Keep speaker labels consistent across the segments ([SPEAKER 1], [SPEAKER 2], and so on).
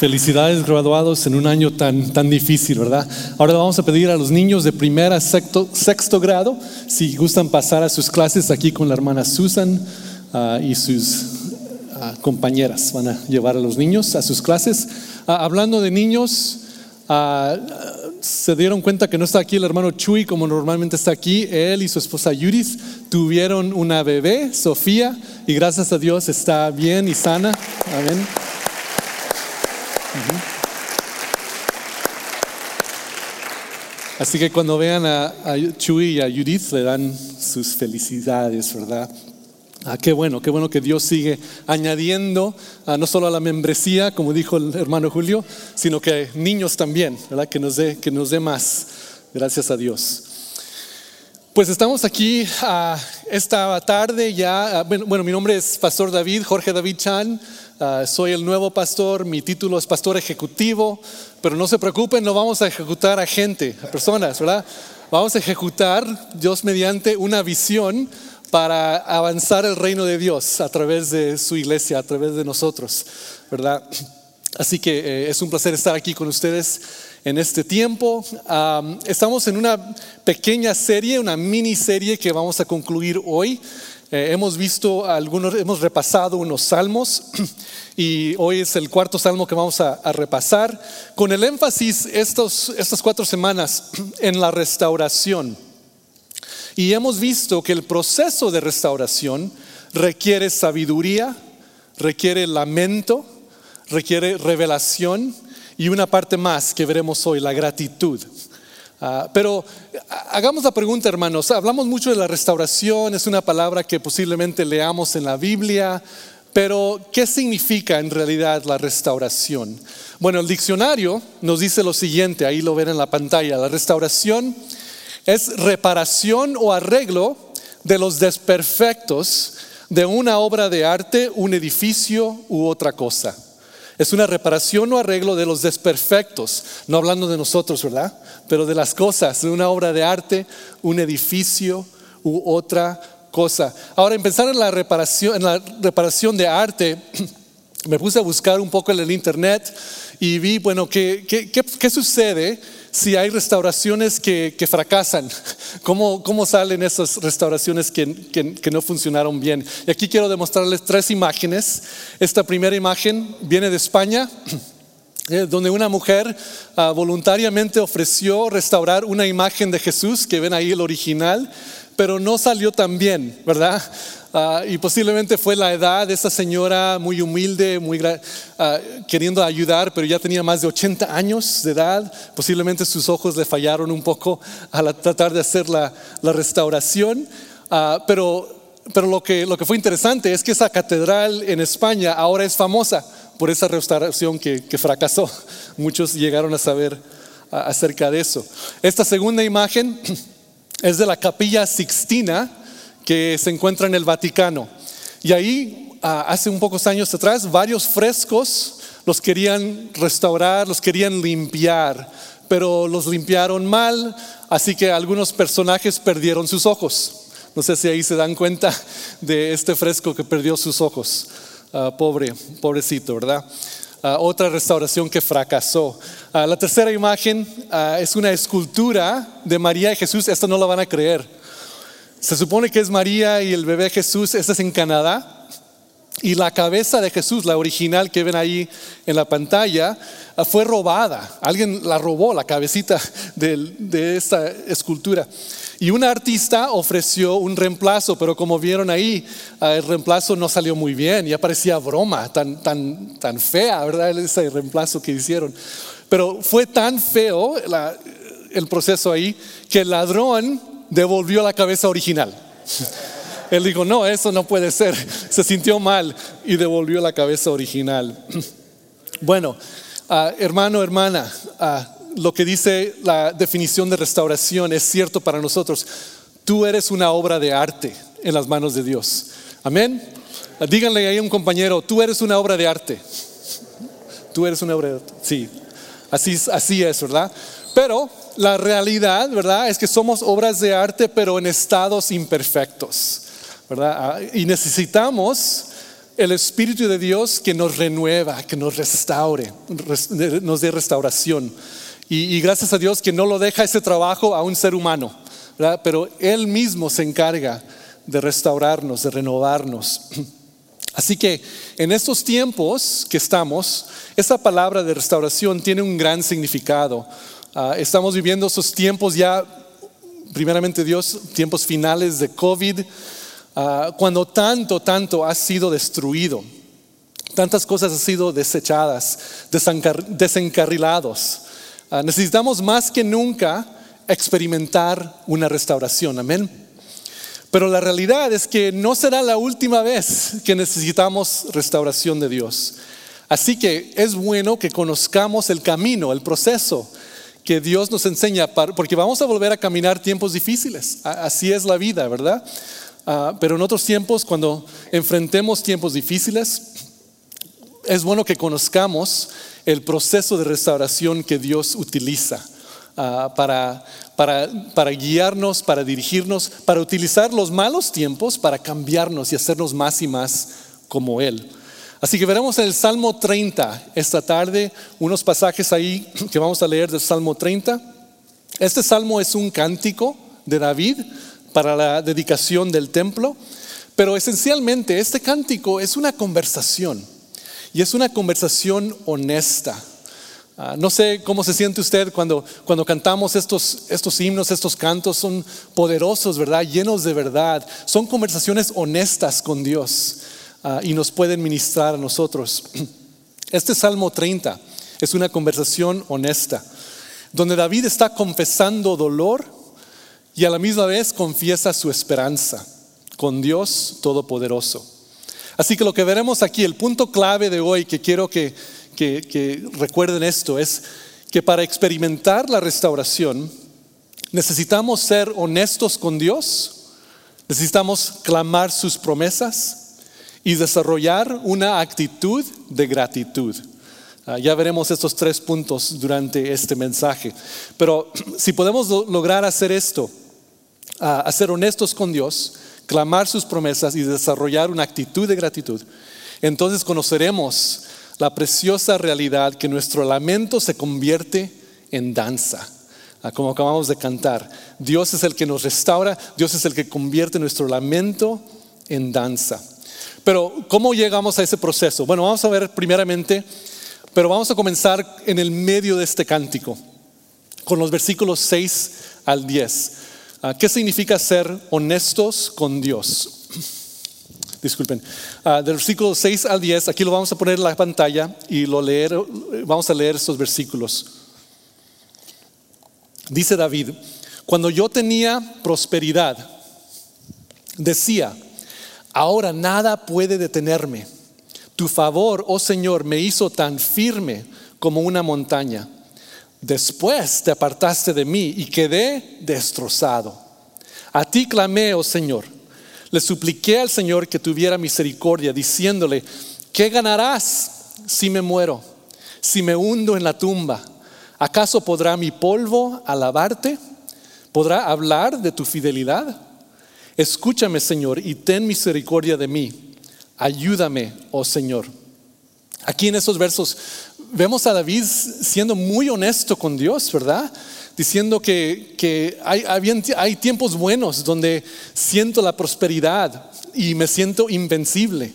[SPEAKER 1] Felicidades graduados en un año tan, tan difícil, ¿verdad? Ahora vamos a pedir a los niños de primera sexto, sexto grado si gustan pasar a sus clases aquí con la hermana Susan ah, y sus ah, compañeras. Van a llevar a los niños a sus clases. Ah, hablando de niños, se dieron cuenta que no está aquí el hermano Chuy como normalmente está aquí. Él y su esposa Yuris tuvieron una bebé, Sofía, y gracias a Dios está bien y sana. Amén. Así que cuando vean a, Chuy y a Judith le dan sus felicidades, ¿verdad? Ah, qué bueno, qué bueno que Dios sigue añadiendo ah, no solo a la membresía, como dijo el hermano Julio, sino que niños también, ¿verdad? Que nos dé, que nos dé más. Gracias a Dios. Pues estamos aquí esta tarde ya. bueno, mi nombre es Pastor David, Jorge David Chan. Soy el nuevo pastor, mi título es pastor ejecutivo, pero no se preocupen, no vamos a ejecutar a gente, a personas, ¿verdad? Vamos a ejecutar, Dios mediante, una visión para avanzar el reino de Dios a través de su iglesia, a través de nosotros, ¿verdad? Así que eh, es un placer estar aquí con ustedes en este tiempo. estamos en una pequeña serie, una miniserie que vamos a concluir hoy. Eh, hemos visto algunos, hemos repasado unos salmos y hoy es el cuarto salmo que vamos a, repasar con el énfasis estos, estas cuatro semanas en la restauración. Y hemos visto que el proceso de restauración requiere sabiduría, requiere lamento, requiere revelación y una parte más que veremos hoy, la gratitud. Ah, pero hagamos la pregunta, hermanos. Hablamos mucho de la restauración, es una palabra que posiblemente leamos en la Biblia, pero ¿qué significa en realidad la restauración? Bueno, el diccionario nos dice lo siguiente, ahí lo ven en la pantalla. La restauración es reparación o arreglo de los desperfectos de una obra de arte, un edificio u otra cosa. Es una reparación o arreglo de los desperfectos, no hablando de nosotros, ¿verdad? Pero de las cosas, de una obra de arte, un edificio u otra cosa. Ahora, en pensar en la reparación, en la reparación de arte, me puse a buscar un poco en el internet y vi, bueno, ¿qué, qué, qué sucede? Si hay restauraciones que, fracasan, ¿Cómo, ¿cómo, salen esas restauraciones que, que, no funcionaron bien. Y aquí quiero demostrarles tres imágenes. Esta primera imagen viene de España, eh, donde una mujer ah, voluntariamente ofreció restaurar una imagen de Jesús, que ven ahí el original, pero no salió tan bien, ¿verdad? Ah, y posiblemente fue la edad de esa señora muy humilde, muy uh, queriendo ayudar, pero ya tenía más de 80 años de edad. Posiblemente sus ojos le fallaron un poco al tratar de hacer la, restauración. Uh, pero pero lo, que, lo que fue interesante es que esa catedral en España ahora es famosa por esa restauración que, que fracasó. Muchos llegaron a saber acerca de eso. Esta segunda imagen es de la capilla Sixtina que se encuentra en el Vaticano. Y ahí, ah, hace un pocos años atrás, varios frescos los querían restaurar, los querían limpiar, pero los limpiaron mal, así que algunos personajes perdieron sus ojos. No sé si ahí se dan cuenta de este fresco que perdió sus ojos. Ah, pobre, pobrecito, ¿verdad? Ah, otra restauración que fracasó. la tercera imagen es una escultura de María y Jesús. Esto no lo van a creer. Se supone que es María y el bebé Jesús, este es en Canadá. Y la cabeza de Jesús, la original que ven ahí en la pantalla, ah, fue robada. Alguien la robó, la cabecita de, esta escultura. Y un artista ofreció un reemplazo, pero como vieron ahí, ah, el reemplazo no salió muy bien. Ya parecía broma, tan, tan, tan fea, ¿verdad? Ese reemplazo que hicieron. Pero fue tan feo el proceso ahí que el ladrón devolvió la cabeza original. Él dijo, no, eso no puede ser. Se sintió mal y devolvió la cabeza original. Bueno, ah, hermano, hermana, ah, lo que dice la definición de restauración es cierto para nosotros. Tú eres una obra de arte en las manos de Dios. Amén. Díganle ahí a un compañero, tú eres una obra de arte. Tú eres una obra de arte. Sí, así, así es, ¿verdad? Pero la realidad, ¿verdad? Es que somos obras de arte, pero en estados imperfectos, ¿verdad? Ah, y necesitamos el Espíritu de Dios que nos renueva, que nos restaure, nos dé restauración. Y, gracias a Dios que no lo deja ese trabajo a un ser humano, pero Él mismo se encarga de restaurarnos, de renovarnos. Así que en estos tiempos que estamos, esa palabra de restauración tiene un gran significado. Ah, estamos viviendo esos tiempos ya, primeramente Dios, tiempos finales de COVID, ah, cuando tanto, tanto ha sido destruido. Tantas cosas han sido desechadas, desencarrilados. Ah, necesitamos más que nunca experimentar una restauración. Amén. Pero la realidad es que no será la última vez que necesitamos restauración de Dios. Así que es bueno que conozcamos el camino, el proceso que Dios nos enseña, porque vamos a volver a caminar tiempos difíciles. Así es la vida, ¿verdad? Ah, pero en otros tiempos, cuando enfrentemos tiempos difíciles, es bueno que conozcamos el proceso de restauración que Dios utiliza. Ah, para, para, guiarnos, para dirigirnos, para utilizar los malos tiempos para cambiarnos y hacernos más y más como Él. Así que veremos en el Salmo 30 esta tarde unos pasajes ahí que vamos a leer del Salmo 30. Este salmo es un cántico de David para la dedicación del templo, pero esencialmente este cántico es una conversación y es una conversación honesta Ah, no sé cómo se siente usted cuando, cuando cantamos estos, estos himnos, estos cantos, son poderosos, ¿verdad? Llenos de verdad. Son conversaciones honestas con Dios ah, y nos pueden ministrar a nosotros. Este Salmo 30 es una conversación honesta, donde David está confesando dolor y a la misma vez confiesa su esperanza con Dios Todopoderoso. Así que lo que veremos aquí, el punto clave de hoy que quiero que que, recuerden esto es que para experimentar la restauración necesitamos ser honestos con Dios, necesitamos clamar sus promesas y desarrollar una actitud de gratitud. Ah, ya veremos estos tres puntos durante este mensaje. Pero si podemos lograr hacer esto, uh, ser honestos con Dios, clamar sus promesas y desarrollar una actitud de gratitud, entonces conoceremos la preciosa realidad que nuestro lamento se convierte en danza. Ah, como acabamos de cantar, Dios es el que nos restaura, Dios es el que convierte nuestro lamento en danza. Pero, ¿cómo llegamos a ese proceso? Bueno, vamos a ver primeramente, pero vamos a comenzar en el medio de este cántico, con los versículos 6 al 10. Ah, ¿Qué significa ser honestos con Dios? disculpen, uh, del versículo 6 al 10, aquí lo vamos a poner en la pantalla y lo leer, vamos a leer estos versículos. Dice David, cuando yo tenía prosperidad, decía, ahora nada puede detenerme. Tu favor, oh Señor, me hizo tan firme como una montaña. Después te apartaste de mí y quedé destrozado. A ti clamé, oh Señor le supliqué al Señor que tuviera misericordia, diciéndole, ¿qué ganarás si me muero? Si me hundo en la tumba, ¿acaso podrá mi polvo alabarte? ¿Podrá hablar de tu fidelidad? Escúchame, Señor, y ten misericordia de mí. Ayúdame, oh Señor. Aquí en esos versos vemos a David siendo muy honesto con Dios, ¿verdad? diciendo que, hay, tiempos buenos donde siento la prosperidad y me siento invencible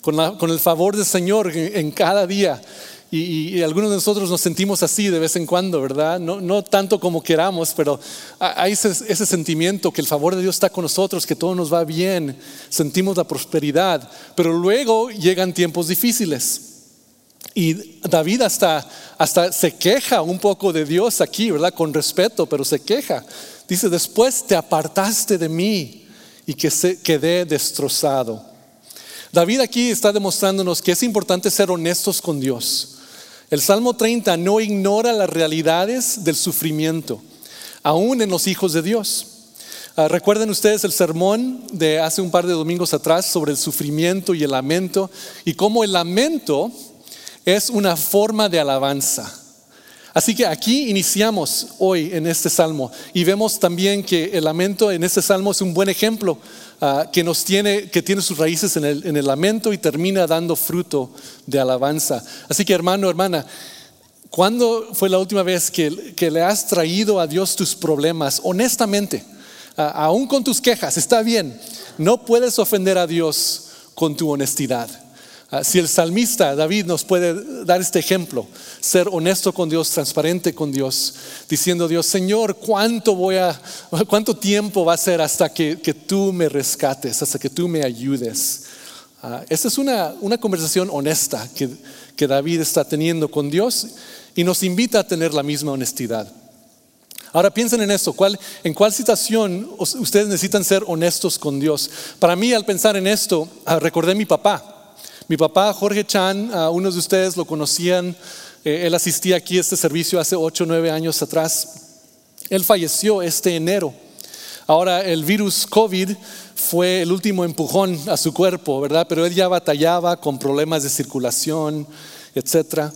[SPEAKER 1] con, el favor del Señor en, cada día. Y, algunos de nosotros nos sentimos así de vez en cuando, ¿verdad? No, tanto como queramos, pero hay ese, ese, sentimiento que el favor de Dios está con nosotros, que todo nos va bien, sentimos la prosperidad, pero luego llegan tiempos difíciles. Y David hasta, hasta se queja un poco de Dios aquí, ¿verdad? Con respeto, pero se queja. Dice, después te apartaste de mí y que se quedé destrozado. David aquí está demostrándonos que es importante ser honestos con Dios. El Salmo 30 no ignora las realidades del sufrimiento, aún en los hijos de Dios. Ah, recuerden ustedes el sermón de hace un par de domingos atrás sobre el sufrimiento y el lamento y cómo el lamento es una forma de alabanza. Así que aquí iniciamos hoy en este salmo y vemos también que el lamento en este salmo es un buen ejemplo ah, que nos tiene, que tiene sus raíces en el, en el lamento y termina dando fruto de alabanza. Así que hermano, hermana, ¿cuándo fue la última vez que, que le has traído a Dios tus problemas honestamente? Ah, aún con tus quejas, está bien, no puedes ofender a Dios con tu honestidad. Ah, si el salmista David nos puede dar este ejemplo, ser honesto con Dios, transparente con Dios, diciendo Dios, Señor, ¿cuánto voy a, cuánto tiempo va a ser hasta que, tú me rescates, hasta que tú me ayudes? Uh, esta es una, una conversación honesta que, que David está teniendo con Dios y nos invita a tener la misma honestidad. Ahora piensen en esto, ¿cuál, ¿en cuál situación ustedes necesitan ser honestos con Dios? Para mí al pensar en esto, ah, recordé a mi papá. Mi papá, Jorge Chan, unos de ustedes lo conocían, eh, él asistía aquí a este servicio hace 8 o 9 años atrás. Él falleció este enero. Ahora el virus COVID fue el último empujón a su cuerpo, ¿verdad? Pero él ya batallaba con problemas de circulación, etc.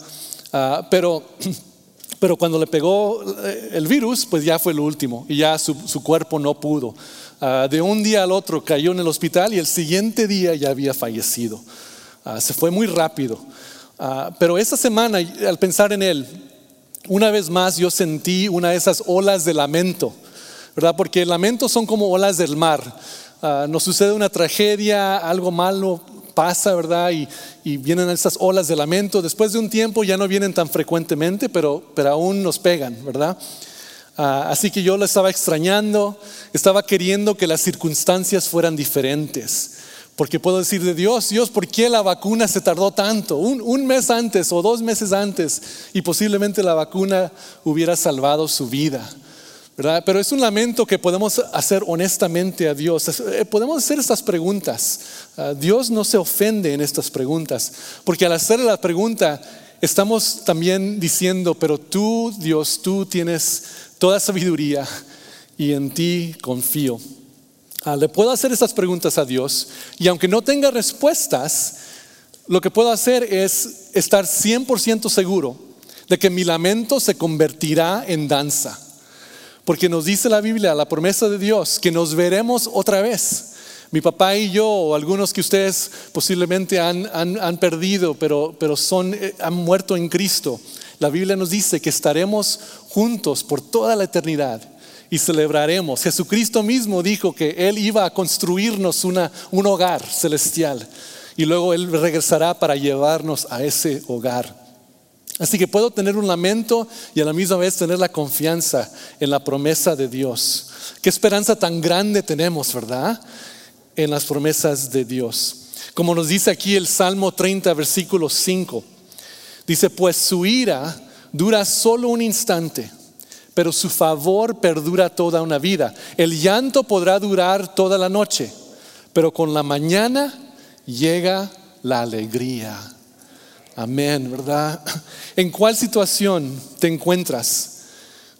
[SPEAKER 1] Ah, pero, pero cuando le pegó eh, el virus, pues ya fue lo último y ya su, cuerpo no pudo. Ah, de un día al otro cayó en el hospital y el siguiente día ya había fallecido. Ah, se fue muy rápido. Ah, pero esa semana, al pensar en él, una vez más yo sentí una de esas olas de lamento, ¿verdad? Porque lamentos son como olas del mar. Ah, nos sucede una tragedia, algo malo pasa, ¿verdad? Y, vienen esas olas de lamento. Después de un tiempo ya no vienen tan frecuentemente, pero, pero aún nos pegan, ¿verdad? así que yo lo estaba extrañando, estaba queriendo que las circunstancias fueran diferentes. Porque puedo decir de Dios, Dios, ¿por qué la vacuna se tardó tanto? Un, mes antes o dos meses antes y posiblemente la vacuna hubiera salvado su vida. ¿verdad? Pero es un lamento que podemos hacer honestamente a Dios. Eh, podemos hacer estas preguntas. Ah, Dios no se ofende en estas preguntas, porque al hacer la pregunta estamos también diciendo, pero tú, Dios, tú tienes toda sabiduría y en ti confío. Ah, le puedo hacer estas preguntas a Dios y aunque no tenga respuestas, lo que puedo hacer es estar 100% seguro de que mi lamento se convertirá en danza. Porque nos dice la Biblia, la promesa de Dios, que nos veremos otra vez. Mi papá y yo, o algunos que ustedes posiblemente han, han, perdido, pero, pero son, eh, han muerto en Cristo. La Biblia nos dice que estaremos juntos por toda la eternidad y celebraremos. Jesucristo mismo dijo que Él iba a construirnos una, un hogar celestial y luego Él regresará para llevarnos a ese hogar. Así que puedo tener un lamento y a la misma vez tener la confianza en la promesa de Dios. Qué esperanza tan grande tenemos, ¿verdad? En las promesas de Dios. Como nos dice aquí el Salmo 30, versículo 5. Dice, pues su ira dura solo un instante pero su favor perdura toda una vida. El llanto podrá durar toda la noche, pero con la mañana llega la alegría. Amén, ¿verdad? ¿En cuál situación te encuentras?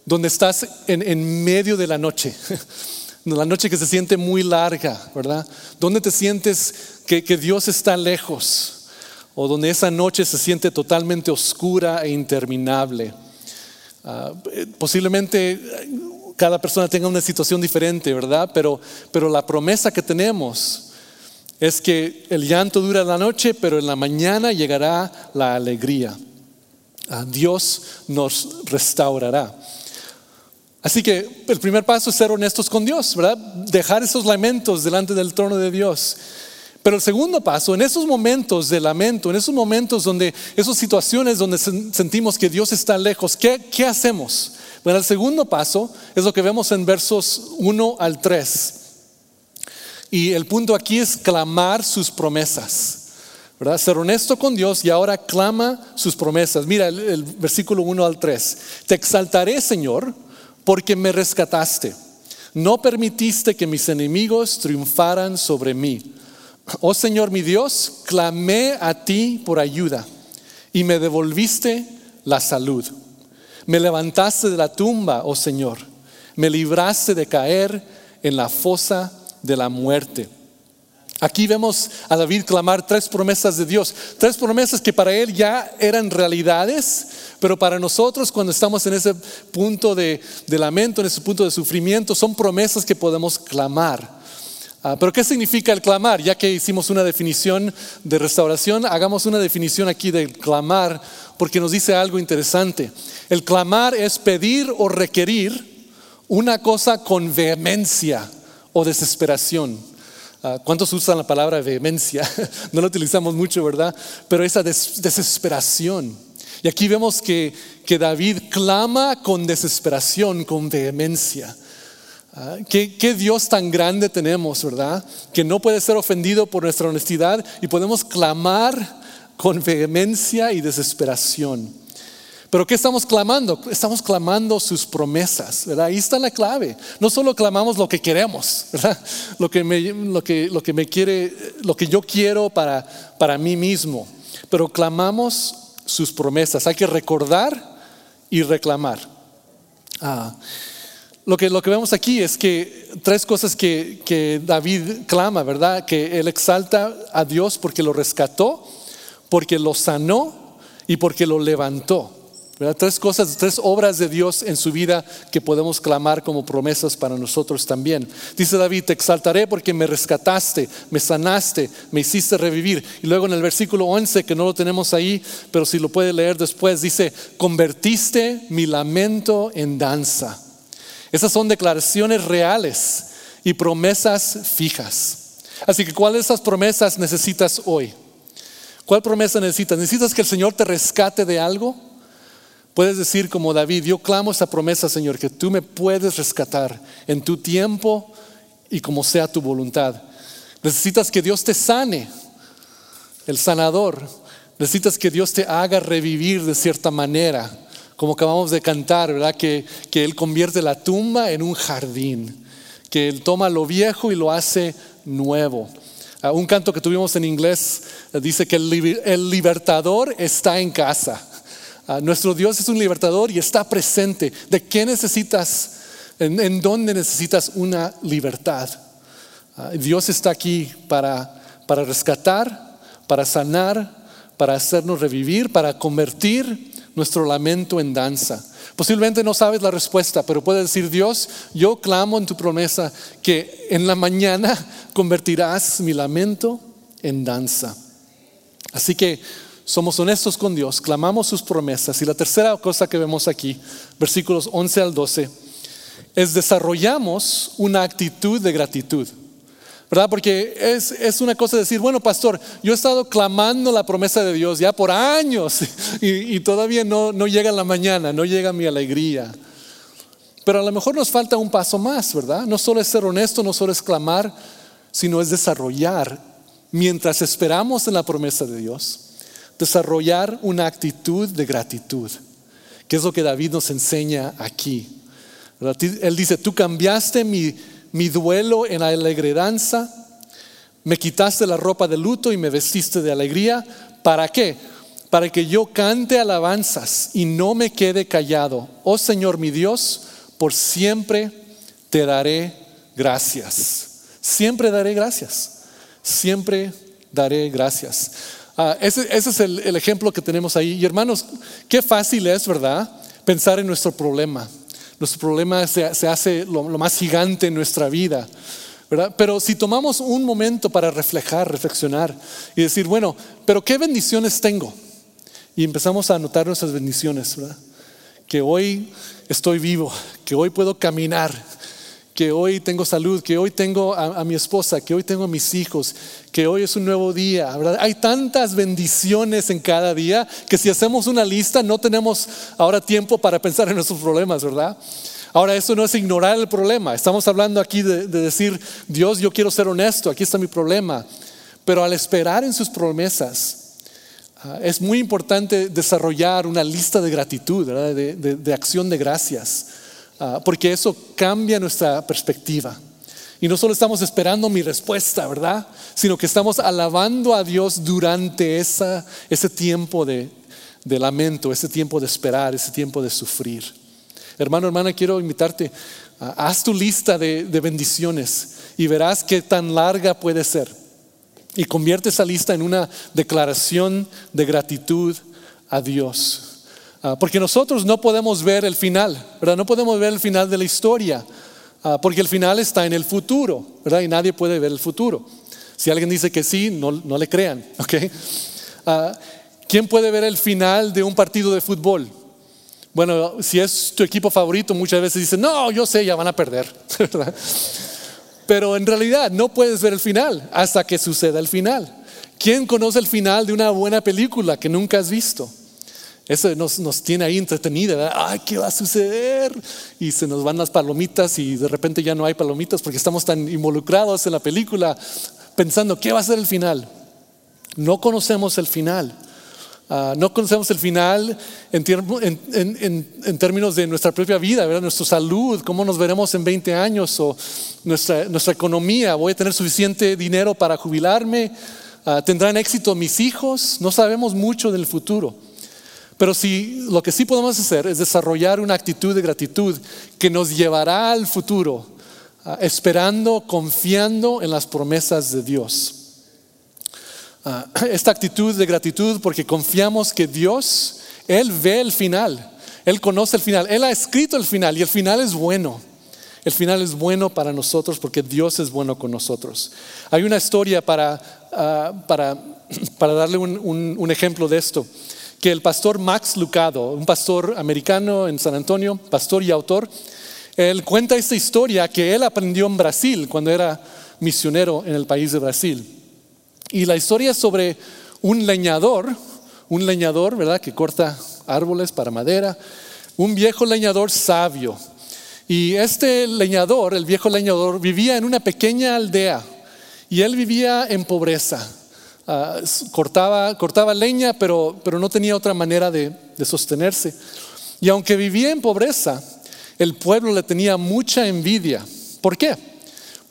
[SPEAKER 1] Donde estás en, medio de la noche, la noche que se siente muy larga, ¿verdad? Donde te sientes que, que Dios está lejos, o donde esa noche se siente totalmente oscura e interminable. Ah, posiblemente cada persona tenga una situación diferente, ¿verdad? Pero, pero la promesa que tenemos es que el llanto dura la noche, pero en la mañana llegará la alegría. Ah, Dios nos restaurará. Así que el primer paso es ser honestos con Dios, ¿verdad? Dejar esos lamentos delante del trono de Dios pero el segundo paso, en esos momentos de lamento, en esos momentos donde, esas situaciones donde sentimos que Dios está lejos, ¿qué, qué hacemos? Bueno, el segundo paso es lo que vemos en versos 1 al 3. Y el punto aquí es clamar sus promesas. ¿verdad? Ser honesto con Dios y ahora clama sus promesas. Mira el, el versículo 1 al 3. Te exaltaré, Señor, porque me rescataste. No permitiste que mis enemigos triunfaran sobre mí. Oh Señor mi Dios, clamé a ti por ayuda y me devolviste la salud. Me levantaste de la tumba, oh Señor. Me libraste de caer en la fosa de la muerte. Aquí vemos a David clamar tres promesas de Dios, tres promesas que para él ya eran realidades, pero para nosotros cuando estamos en ese punto de, lamento, en ese punto de sufrimiento, son promesas que podemos clamar. Ah, pero ¿qué significa el clamar? Ya que hicimos una definición de restauración, hagamos una definición aquí del clamar, porque nos dice algo interesante. El clamar es pedir o requerir una cosa con vehemencia o desesperación. Ah, ¿Cuántos usan la palabra vehemencia? no la utilizamos mucho, ¿verdad? Pero esa desesperación. Y aquí vemos que, que, David clama con desesperación, con vehemencia. Ah, ¿qué, ¿Qué Dios tan grande tenemos, verdad? Que no puede ser ofendido por nuestra honestidad y podemos clamar con vehemencia y desesperación. Pero ¿qué estamos clamando? Estamos clamando sus promesas, ¿verdad? Ahí está la clave. No solo clamamos lo que queremos, ¿verdad? Lo que me, lo que, lo que me quiere, lo que yo quiero para, para mí mismo, pero clamamos sus promesas. Hay que recordar y reclamar. Ah, lo, que, lo que vemos aquí es que tres cosas que, que David clama, ¿verdad? Que él exalta a Dios porque lo rescató, porque lo sanó y porque lo levantó. Tres cosas, tres obras de Dios en su vida que podemos clamar como promesas para nosotros también. Dice David, te exaltaré porque me rescataste, me sanaste, me hiciste revivir. Y luego en el versículo 11, que no lo tenemos ahí, pero si lo puede leer después, dice, convertiste mi lamento en danza. Esas son declaraciones reales y promesas fijas. Así que, ¿cuáles de esas promesas necesitas hoy? ¿Cuál promesa necesitas? ¿Necesitas que el Señor te rescate de algo? Puedes decir como David, yo clamo esa promesa, Señor, que tú me puedes rescatar en tu tiempo y como sea tu voluntad. Necesitas que Dios te sane, el sanador. Necesitas que Dios te haga revivir de cierta manera, como acabamos de cantar, ¿verdad? Que, que Él convierte la tumba en un jardín, que Él toma lo viejo y lo hace nuevo. Ah, un canto que tuvimos en inglés eh, dice que el libertador está en casa. Ah, nuestro Dios es un libertador y está presente. ¿De qué necesitas? ¿En, dónde necesitas una libertad? Ah, Dios está aquí para, para rescatar, para sanar, para hacernos revivir, para convertir nuestro lamento en danza. Posiblemente no sabes la respuesta, pero puedes decir, Dios, yo clamo en tu promesa que en la mañana convertirás mi lamento en danza. Así que somos honestos con Dios, clamamos sus promesas. Y la tercera cosa que vemos aquí, versículos 11 al 12, es desarrollamos una actitud de gratitud. ¿Verdad? Porque es, es, una cosa decir, bueno, pastor, yo he estado clamando la promesa de Dios ya por años y, y todavía no, no llega la mañana, no llega mi alegría. Pero a lo mejor nos falta un paso más, ¿verdad? No solo es ser honesto, no solo es clamar, sino es desarrollar mientras esperamos en la promesa de Dios desarrollar una actitud de gratitud, que es lo que David nos enseña aquí. Él dice, tú cambiaste mi, mi duelo en alegre danza, me quitaste la ropa de luto y me vestiste de alegría. ¿Para qué? Para que yo cante alabanzas y no me quede callado. Oh Señor mi Dios, por siempre te daré gracias. Siempre daré gracias. Siempre daré gracias. Ah, ese, es el, ejemplo que tenemos ahí. Y hermanos, qué fácil es, ¿verdad? Pensar en nuestro problema. Nuestro problema se, hace lo, más gigante en nuestra vida. ¿verdad? Pero si tomamos un momento para reflejar, reflexionar y decir, bueno, pero ¿qué bendiciones tengo? Y empezamos a anotar nuestras bendiciones, ¿verdad? Que hoy estoy vivo, que hoy puedo caminar, que hoy tengo salud, que hoy tengo a, mi esposa, que hoy tengo a mis hijos, que hoy es un nuevo día. Hay tantas bendiciones en cada día que si hacemos una lista no tenemos ahora tiempo para pensar en nuestros problemas, ¿verdad? Ahora, eso no es ignorar el problema. Estamos hablando aquí de, decir, Dios, yo quiero ser honesto, aquí está mi problema. Pero al esperar en sus promesas, ah, es muy importante desarrollar una lista de gratitud, de acción de gracias. Ah, porque eso cambia nuestra perspectiva. Y no solo estamos esperando mi respuesta, ¿verdad? Sino que estamos alabando a Dios durante esa, ese tiempo de, lamento, ese tiempo de esperar, ese tiempo de sufrir. Hermano, hermana, quiero invitarte, haz tu lista de, de bendiciones y verás qué tan larga puede ser. y convierte esa lista en una declaración de gratitud a Dios. Ah, porque nosotros no podemos ver el final, ¿verdad? No podemos ver el final de la historia, ah, porque el final está en el futuro, ¿verdad? Y nadie puede ver el futuro. Si alguien dice que sí, no, no le crean, ¿ok? Ah, ¿Quién puede ver el final de un partido de fútbol? Bueno, si es tu equipo favorito, muchas veces dicen, no, yo sé, ya van a perder, ¿verdad? Pero en realidad no puedes ver el final hasta que suceda el final. ¿Quién conoce el final de una buena película que nunca has visto? Eso nos, tiene ahí entretenida. Ay, ¿qué va a suceder? Y se nos van las palomitas y de repente ya no hay palomitas porque estamos tan involucrados en la película pensando, ¿qué va a ser el final? No conocemos el final. Ah, no conocemos el final en, términos de nuestra propia vida, nuestra salud, cómo nos veremos en 20 años o nuestra, economía. ¿Voy a tener suficiente dinero para jubilarme? Ah, ¿Tendrán éxito mis hijos? No sabemos mucho del futuro. Pero si lo que sí podemos hacer es desarrollar una actitud de gratitud que nos llevará al futuro, ah, esperando, confiando en las promesas de Dios. Ah, esta actitud de gratitud porque confiamos que Dios, Él ve el final, Él conoce el final, Él ha escrito el final y el final es bueno. El final es bueno para nosotros porque Dios es bueno con nosotros. Hay una historia para, ah, para, para darle un, un, ejemplo de esto, que el pastor Max Lucado, un pastor americano en San Antonio, pastor y autor, él cuenta esta historia que él aprendió en Brasil cuando era misionero en el país de Brasil. Y la historia es sobre un leñador, un leñador, ¿verdad? Que corta árboles para madera, un viejo leñador sabio. Y este leñador, el viejo leñador, vivía en una pequeña aldea y él vivía en pobreza. Ah, cortaba, cortaba leña, pero, pero no tenía otra manera de, de sostenerse. Y aunque vivía en pobreza, el pueblo le tenía mucha envidia. ¿Por qué?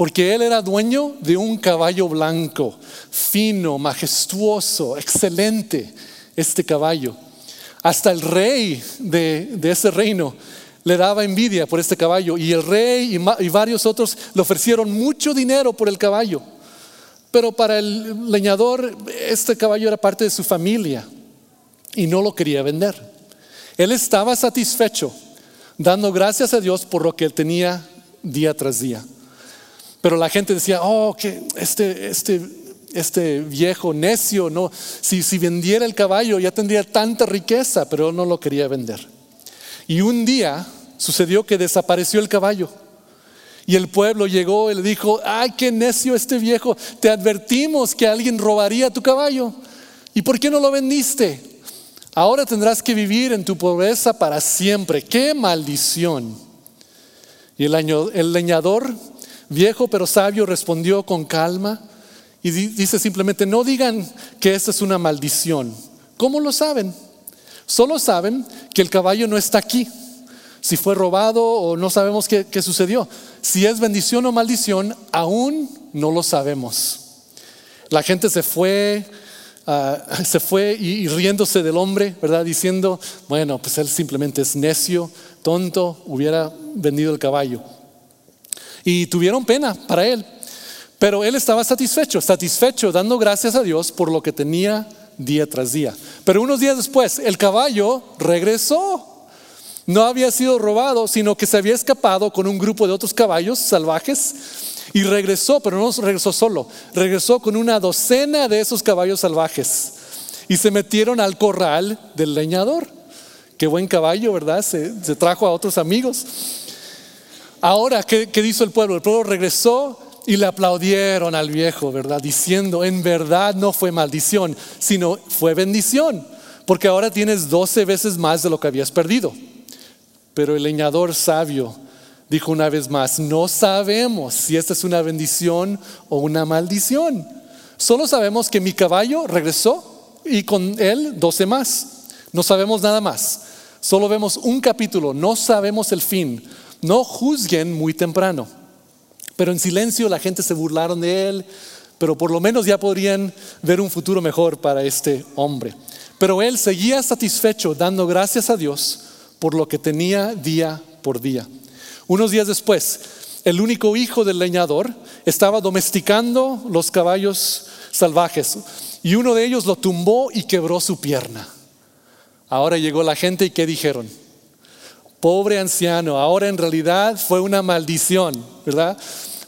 [SPEAKER 1] porque él era dueño de un caballo blanco, fino, majestuoso, excelente, este caballo. Hasta el rey de, ese reino le daba envidia por este caballo y el rey y, varios otros le ofrecieron mucho dinero por el caballo. Pero para el leñador este caballo era parte de su familia y no lo quería vender. Él estaba satisfecho, dando gracias a Dios por lo que él tenía día tras día. Pero la gente decía, oh, que este, este, este viejo necio, no, si, si vendiera el caballo ya tendría tanta riqueza, pero no lo quería vender. Y un día sucedió que desapareció el caballo. Y el pueblo llegó y le dijo, ay, qué necio este viejo, te advertimos que alguien robaría tu caballo. ¿Y por qué no lo vendiste? Ahora tendrás que vivir en tu pobreza para siempre. ¡Qué maldición! Y el, el leñador Viejo pero sabio respondió con calma y dice simplemente, no digan que esta es una maldición. ¿Cómo lo saben? Solo saben que el caballo no está aquí. Si fue robado o no sabemos qué, sucedió. Si es bendición o maldición, aún no lo sabemos. La gente se fue, ah, se fue y, riéndose del hombre, ¿verdad? Diciendo, bueno, pues él simplemente es necio, tonto, hubiera vendido el caballo. Y tuvieron pena para él. Pero él estaba satisfecho, satisfecho, dando gracias a Dios por lo que tenía día tras día. Pero unos días después, el caballo regresó. No había sido robado, sino que se había escapado con un grupo de otros caballos salvajes y regresó, pero no regresó solo, regresó con una docena de esos caballos salvajes y se metieron al corral del leñador. Qué buen caballo, ¿verdad? Se, trajo a otros amigos. Ahora, ¿qué, hizo el pueblo? El pueblo regresó y le aplaudieron al viejo, ¿verdad? Diciendo, en verdad no fue maldición, sino fue bendición, porque ahora tienes doce veces más de lo que habías perdido. Pero el leñador sabio dijo una vez más, no sabemos si esta es una bendición o una maldición. Solo sabemos que mi caballo regresó y con él doce más. No sabemos nada más. Solo vemos un capítulo, no sabemos el fin. No juzguen muy temprano. Pero en silencio la gente se burlaron de él, pero por lo menos ya podrían ver un futuro mejor para este hombre. Pero él seguía satisfecho, dando gracias a Dios por lo que tenía día por día. Unos días después, el único hijo del leñador, estaba domesticando los caballos salvajes y uno de ellos lo tumbó y quebró su pierna. Ahora llegó la gente y ¿qué dijeron? Pobre anciano, ahora en realidad fue una maldición, ¿verdad?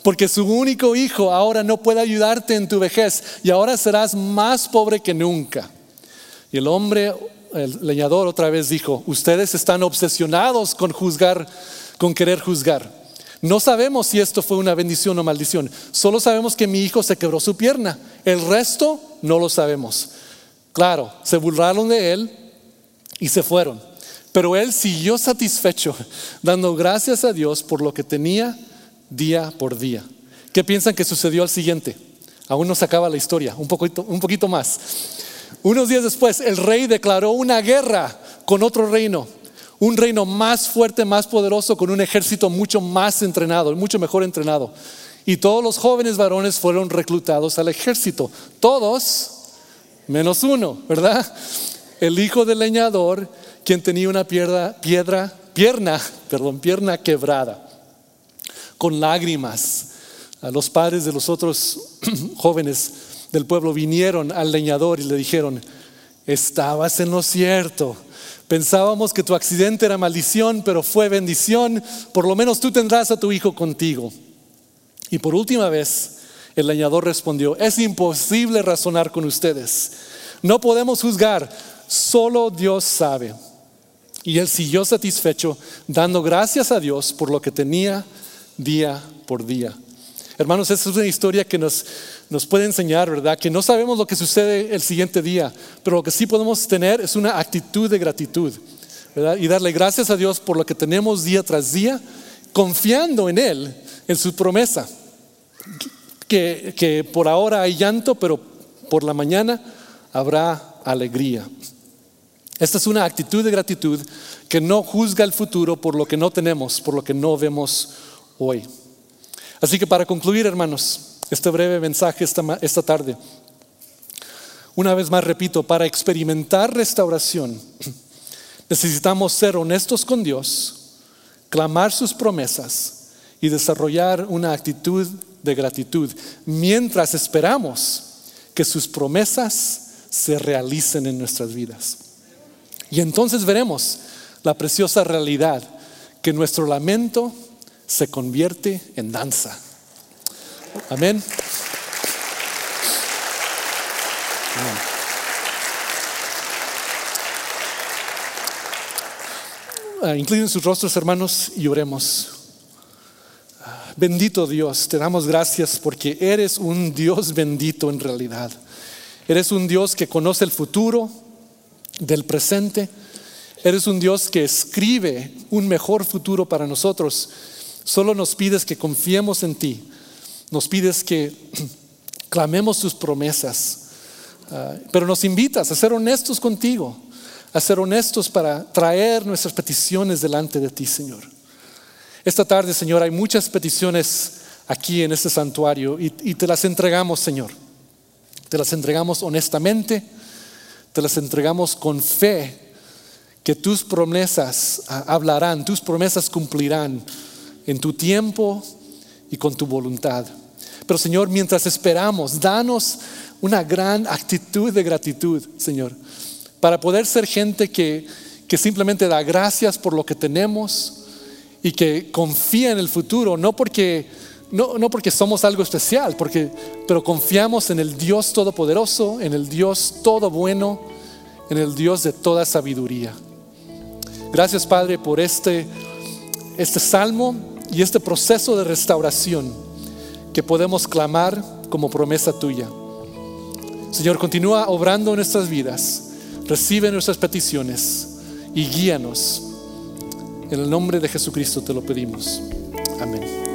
[SPEAKER 1] Porque su único hijo ahora no puede ayudarte en tu vejez y ahora serás más pobre que nunca. Y el hombre, el leñador otra vez dijo, ustedes están obsesionados con juzgar, con querer juzgar. No sabemos si esto fue una bendición o maldición. Solo sabemos que mi hijo se quebró su pierna. El resto no lo sabemos. Claro, se burlaron de él y se fueron. Pero él siguió satisfecho, dando gracias a Dios por lo que tenía día por día. ¿Qué piensan que sucedió al siguiente? Aún no se acaba la historia, un poquito, un poquito más. Unos días después, el rey declaró una guerra con otro reino, un reino más fuerte, más poderoso, con un ejército mucho más entrenado, mucho mejor entrenado. Y todos los jóvenes varones fueron reclutados al ejército, todos menos uno, ¿verdad? El hijo del leñador, quien tenía una piedra, piedra, pierna, perdón, pierna quebrada, con lágrimas. A los padres de los otros jóvenes del pueblo vinieron al leñador y le dijeron, estabas en lo cierto. Pensábamos que tu accidente era maldición, pero fue bendición. Por lo menos tú tendrás a tu hijo contigo. Y por última vez, el leñador respondió, es imposible razonar con ustedes. No podemos juzgar, solo Dios sabe. Y él siguió satisfecho, dando gracias a Dios por lo que tenía día por día. Hermanos, esa es una historia que nos, nos puede enseñar, ¿verdad? Que no sabemos lo que sucede el siguiente día, pero lo que sí podemos tener es una actitud de gratitud, ¿verdad? Y darle gracias a Dios por lo que tenemos día tras día, confiando en Él, en su promesa. Que, que por ahora hay llanto, pero por la mañana habrá alegría. Esta es una actitud de gratitud que no juzga el futuro por lo que no tenemos, por lo que no vemos hoy. Así que para concluir, hermanos, este breve mensaje esta, esta tarde, una vez más repito, para experimentar restauración necesitamos ser honestos con Dios, clamar sus promesas y desarrollar una actitud de gratitud mientras esperamos que sus promesas se realicen en nuestras vidas. Y entonces veremos la preciosa realidad que nuestro lamento se convierte en danza. Amén. Ah, inclinen sus rostros, hermanos, y oremos. Ah, bendito Dios, te damos gracias porque eres un Dios bendito en realidad. Eres un Dios que conoce el futuro del presente. Eres un Dios que escribe un mejor futuro para nosotros Solo nos pides que confiemos en ti. Nos pides que clamemos tus promesas. Ah, pero nos invitas a ser honestos contigo, a ser honestos para traer nuestras peticiones delante de ti, Señor. Esta tarde, Señor, hay muchas peticiones aquí en este santuario y, y te las entregamos, Señor. Te las entregamos honestamente, te las entregamos con fe, que tus promesas ah, hablarán, tus promesas cumplirán en tu tiempo y con tu voluntad. Pero Señor, mientras esperamos, danos una gran actitud de gratitud, Señor, para poder ser gente que, que simplemente da gracias por lo que tenemos y que confía en el futuro, no porque, no, no porque somos algo especial, porque, pero confiamos en el Dios Todopoderoso, en el Dios Todo Bueno, en el Dios de toda sabiduría. Gracias Padre por este, este salmo y este proceso de restauración que podemos clamar como promesa tuya. Señor, continúa obrando en nuestras vidas, recibe nuestras peticiones y guíanos. En el nombre de Jesucristo te lo pedimos. Amén.